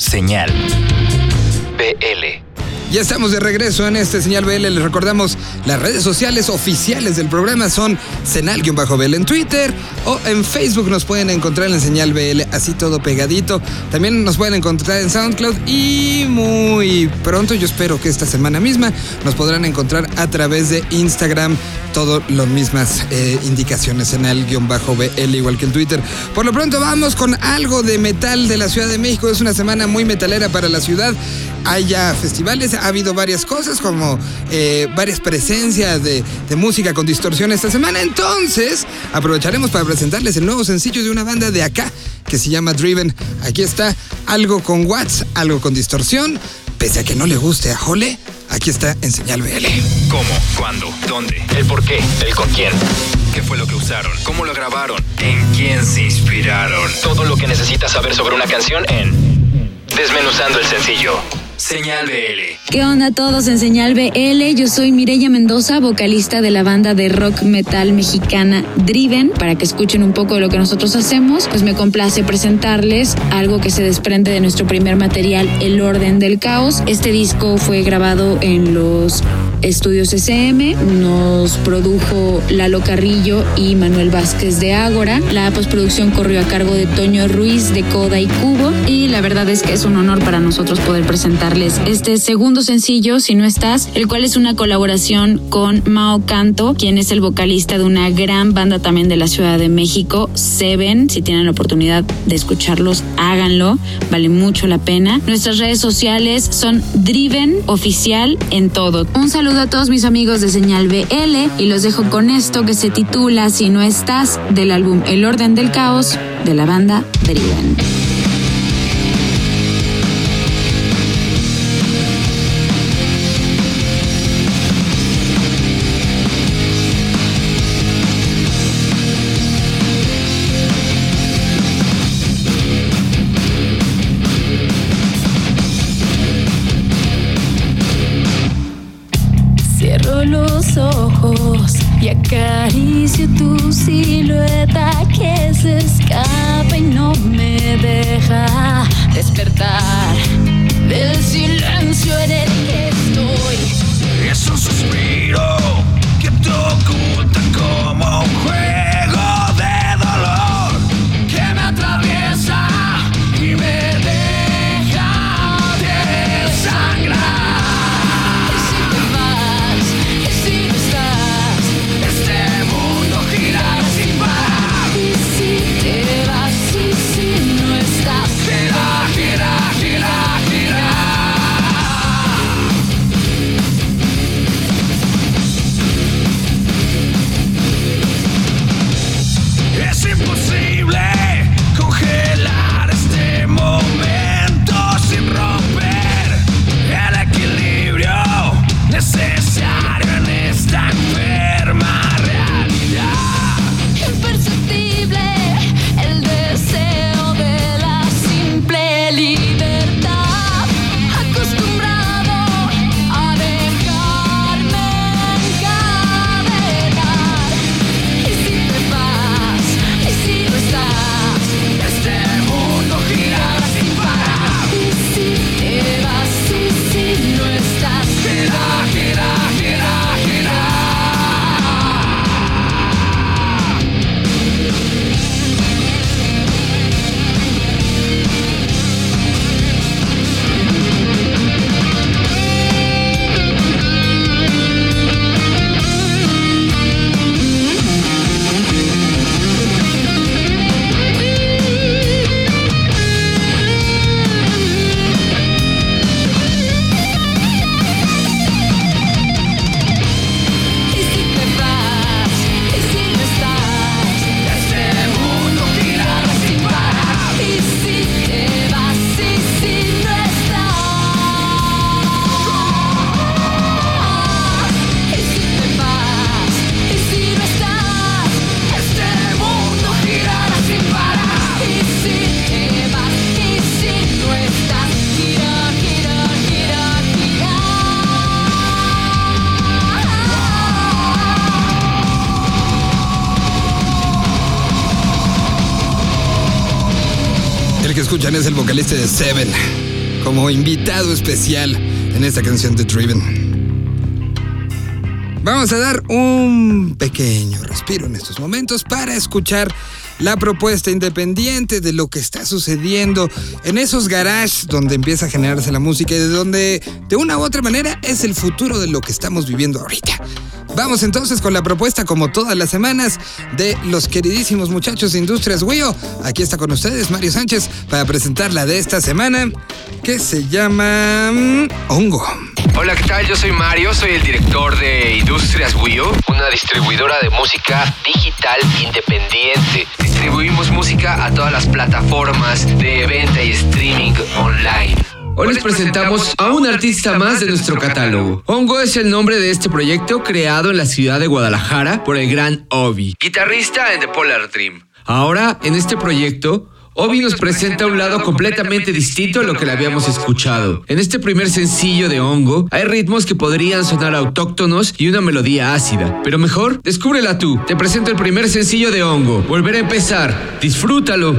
Señal BL. Ya estamos de regreso en este señal BL. Les recordamos las redes sociales oficiales del programa son Senal-BL en Twitter o en Facebook nos pueden encontrar en señal BL, así todo pegadito. También nos pueden encontrar en SoundCloud y muy pronto, yo espero que esta semana misma, nos podrán encontrar a través de Instagram. Todo lo mismas eh, indicaciones en el guion bajo BL, igual que en Twitter. Por lo pronto vamos con algo de metal de la Ciudad de México. Es una semana muy metalera para la ciudad. Hay ya festivales, ha habido varias cosas como eh, varias presencias de, música con distorsión esta semana. Entonces, aprovecharemos para presentarles el nuevo sencillo de una banda de acá que se llama Driven. Aquí está algo con watts, algo con distorsión. Pese a que no le guste a Jole, aquí está en señal BL. ¿Cómo? ¿Cuándo? ¿Dónde? ¿El por qué? ¿El con quién? ¿Qué fue lo que usaron? ¿Cómo lo grabaron? ¿En quién se inspiraron? Todo lo que necesitas saber sobre una canción en Desmenuzando el sencillo. Señal BL. ¿Qué onda a todos en Señal BL? Yo soy Mireya Mendoza, vocalista de la banda de rock metal mexicana Driven. Para que escuchen un poco de lo que nosotros hacemos, pues me complace presentarles algo que se desprende de nuestro primer material, El Orden del Caos. Este disco fue grabado en los estudios SM, nos produjo Lalo Carrillo y Manuel Vázquez de Ágora. La postproducción corrió a cargo de Toño Ruiz de Coda y Cubo y la verdad es que es un honor para nosotros poder presentarles este segundo sencillo, Si no estás, el cual es una colaboración con Mao Canto, quien es el vocalista de una gran banda también de la Ciudad de México, Seven. Si tienen la oportunidad de escucharlos, háganlo, vale mucho la pena. Nuestras redes sociales son Driven Oficial en todo. Un saludo a todos mis amigos de Señal BL y los dejo con esto que se titula Si no estás del álbum El Orden del Caos de la banda Driven. Acaricio tu silueta que se escapa y no me deja despertar de Seven. como invitado especial en esta canción de Driven. Vamos a dar un pequeño respiro en estos momentos para escuchar la propuesta independiente de lo que está sucediendo en esos garages donde empieza a generarse la música y de donde de una u otra manera es el futuro de lo que estamos viviendo ahorita. Vamos entonces con la propuesta como todas las semanas de los queridísimos muchachos de Industrias Wio. Aquí está con ustedes Mario Sánchez para presentar la de esta semana que se llama mm, Hongo. Hola, ¿qué tal? Yo soy Mario, soy el director de Industrias Wio, una distribuidora de música digital independiente. Distribuimos música a todas las plataformas de venta y streaming online. Hoy les presentamos a un artista más de nuestro catálogo. Hongo es el nombre de este proyecto creado en la ciudad de Guadalajara por el gran Obi, guitarrista en The Polar Dream. Ahora, en este proyecto, Obi nos presenta un lado completamente distinto a lo que le habíamos escuchado. En este primer sencillo de Hongo, hay ritmos que podrían sonar autóctonos y una melodía ácida. Pero mejor, descúbrela tú. Te presento el primer sencillo de Hongo. Volver a empezar. Disfrútalo.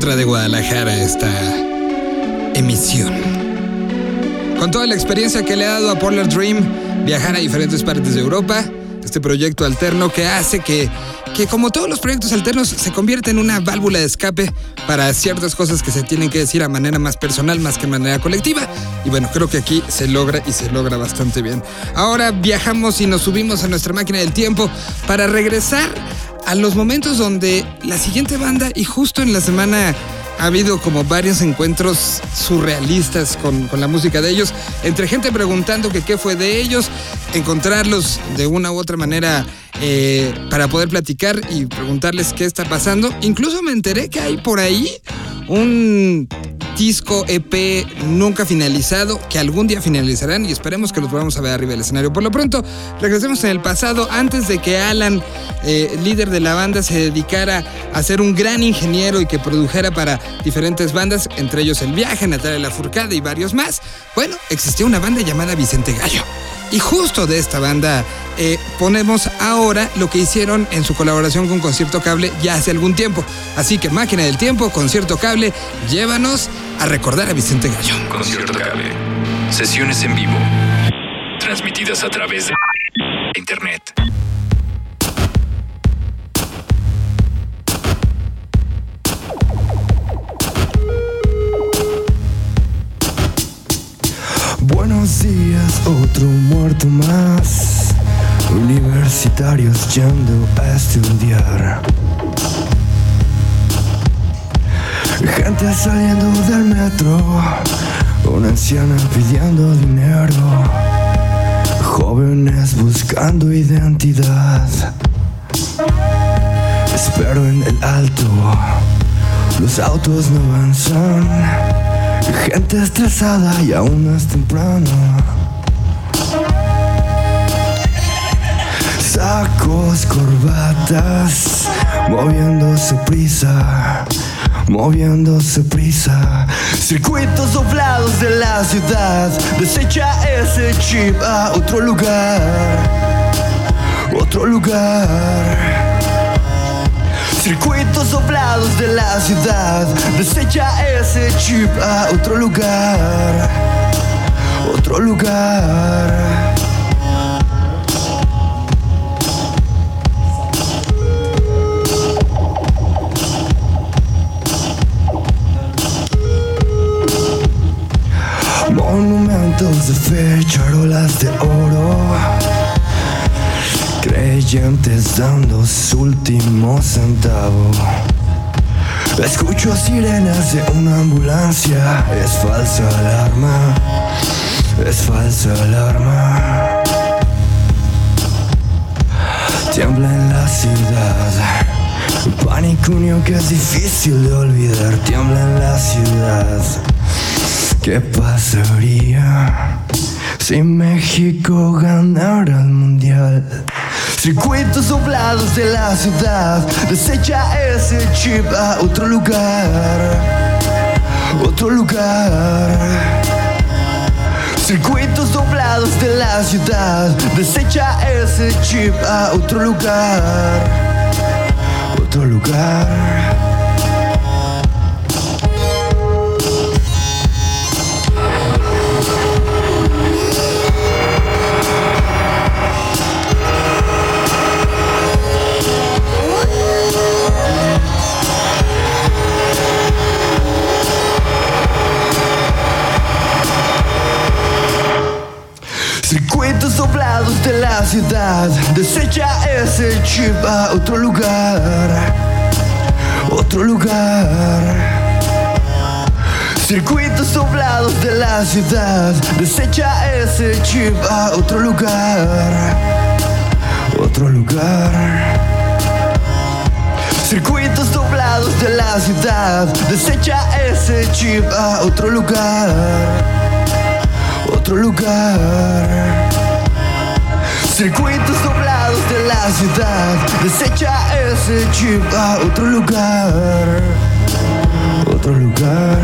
Otra de Guadalajara esta emisión. Con toda la experiencia que le ha dado a Polar Dream viajar a diferentes partes de Europa, este proyecto alterno que hace que, que como todos los proyectos alternos se convierte en una válvula de escape para ciertas cosas que se tienen que decir a manera más personal más que manera colectiva. Y bueno, creo que aquí se logra y se logra bastante bien. Ahora viajamos y nos subimos a nuestra máquina del tiempo para regresar a los momentos donde la siguiente banda y justo en la semana ha habido como varios encuentros surrealistas con, con la música de ellos, entre gente preguntando que qué fue de ellos, encontrarlos de una u otra manera eh, para poder platicar y preguntarles qué está pasando. Incluso me enteré que hay por ahí un disco EP nunca finalizado que algún día finalizarán y esperemos que los podamos a ver arriba del escenario. Por lo pronto, regresemos en el pasado antes de que Alan, eh, líder de la banda, se dedicara a ser un gran ingeniero y que produjera para diferentes bandas, entre ellos El Viaje, Natalia Lafourcade y varios más. Bueno, existía una banda llamada Vicente Gallo. Y justo de esta banda eh, ponemos ahora lo que hicieron en su colaboración con Concierto Cable ya hace algún tiempo. Así que Máquina del Tiempo, Concierto Cable, llévanos a recordar a Vicente Gallo. Concierto Cable. Sesiones en vivo. Transmitidas a través de Internet. Buenos días, otro muerto más. Universitarios yendo a estudiar. Gente saliendo del metro. Una anciana pidiendo dinero. Jóvenes buscando identidad. Espero en el alto. Los autos no avanzan. Gente estresada y aún es temprano. Sacos, corbatas, moviéndose prisa, moviéndose prisa. Circuitos doblados de la ciudad, desecha ese chip a otro lugar, otro lugar. Circuitos doblados de la ciudad, desecha ese chip a otro lugar, otro lugar. De fe, de oro. Creyentes dando su último centavo. Escucho sirenas de una ambulancia. Es falsa alarma. Es falsa alarma. Tiembla en la ciudad. Pánico que es difícil de olvidar. Tiembla en la ciudad. ¿Qué pasaría si México ganara el mundial? Circuitos doblados de la ciudad, desecha ese chip a otro lugar, otro lugar. Circuitos doblados de la ciudad, desecha ese chip a otro lugar, otro lugar. Circuitos doblados de la ciudad, desecha ese chip a otro lugar, otro lugar. Circuitos doblados de la ciudad, desecha ese chip a otro lugar, otro lugar. Circuitos doblados de la ciudad, desecha ese chip a otro lugar, otro lugar. Circuitos doblados de la ciudad, desecha ese chip a otro lugar, otro lugar.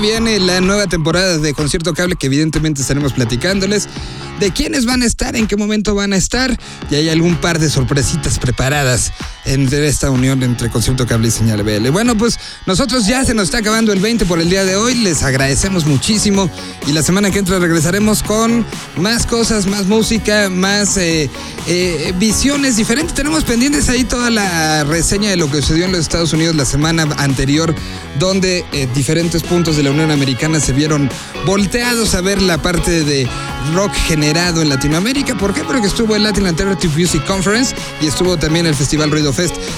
Viene la nueva temporada de Concierto Cable que evidentemente estaremos platicándoles de quiénes van a estar, en qué momento van a estar y hay algún par de sorpresitas preparadas entre esta unión entre Concierto Cable y Señal BL. Bueno, pues nosotros ya se nos está acabando el 20 por el día de hoy, les agradecemos muchísimo y la semana que entra regresaremos con más cosas, más música, más eh, eh, visiones diferentes. Tenemos pendientes ahí toda la reseña de lo que sucedió en los Estados Unidos la semana anterior, donde eh, diferentes puntos de la Unión Americana se vieron volteados a ver la parte de rock generado en Latinoamérica. ¿Por qué? Porque estuvo el Latin Alternative Music Conference y estuvo también el Festival Ruido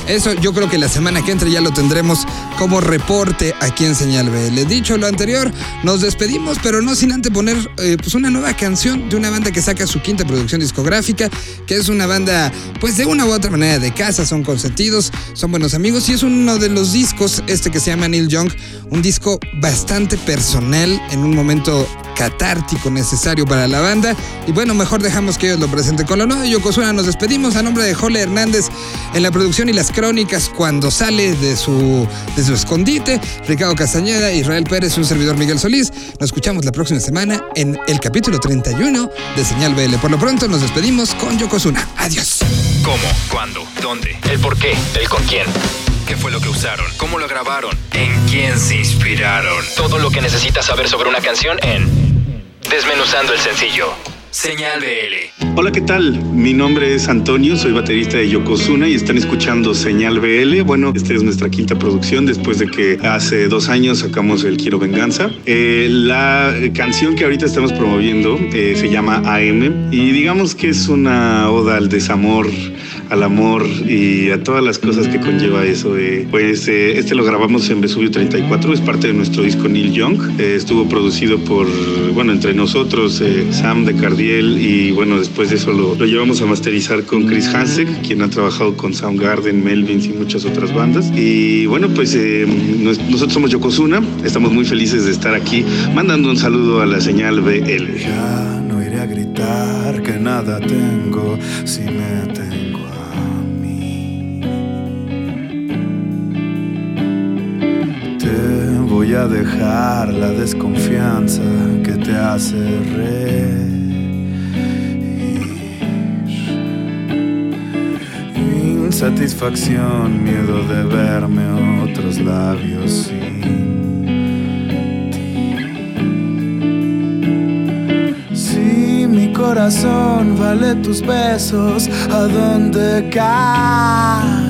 Eso yo creo que la semana que entra ya lo tendremos como reporte aquí en Señal BL. Dicho lo anterior, nos despedimos, pero no sin antes poner eh, pues una nueva canción de una banda que saca su quinta producción discográfica, que es una banda, pues de una u otra manera de casa, son consentidos, son buenos amigos y es uno de los discos, este que se llama Neil Young, un disco bastante personal en un momento catártico necesario para la banda. Y bueno, mejor dejamos que ellos lo presenten con lo nuevo Yokozuna. Nos despedimos a nombre de Jole Hernández en la producción y las crónicas cuando sale de su, de su escondite. Ricardo Castañeda, Israel Pérez, un servidor Miguel Solís. Nos escuchamos la próxima semana en el capítulo 31 de Señal BL. Por lo pronto nos despedimos con Yokozuna. Adiós. ¿Cómo? ¿Cuándo? ¿Dónde? ¿El por qué? ¿El con quién? ¿Qué fue lo que usaron? ¿Cómo lo grabaron? ¿En quién se inspiraron? Todo lo que necesitas saber sobre una canción en Desmenuzando el sencillo. Señal BL. Hola, ¿qué tal? Mi nombre es Antonio, soy baterista de Yokozuna y están escuchando Señal BL. Bueno, esta es nuestra quinta producción después de que hace dos años sacamos el Quiero Venganza. Eh, la canción que ahorita estamos promoviendo eh, se llama AM y digamos que es una oda al desamor, al amor y a todas las cosas que conlleva eso. Pues eh, este lo grabamos en Vesubio 34, es parte de nuestro disco Neil Young. Eh, estuvo producido por, bueno, entre nosotros, eh, Sam de Cardiel y bueno, después de eso lo, llevamos a masterizar con Chris Hansek, quien ha trabajado con Soundgarden, Melvins y muchas otras bandas. Y bueno, pues nos- nosotros somos Yokozuna, estamos muy felices de estar aquí, mandando un saludo a la señal BL. Ya no iré a gritar que nada tengo si me tengo dejar la desconfianza que te hace reír. Insatisfacción, miedo de verme otros labios sin Si mi corazón vale tus besos, ¿a dónde cae?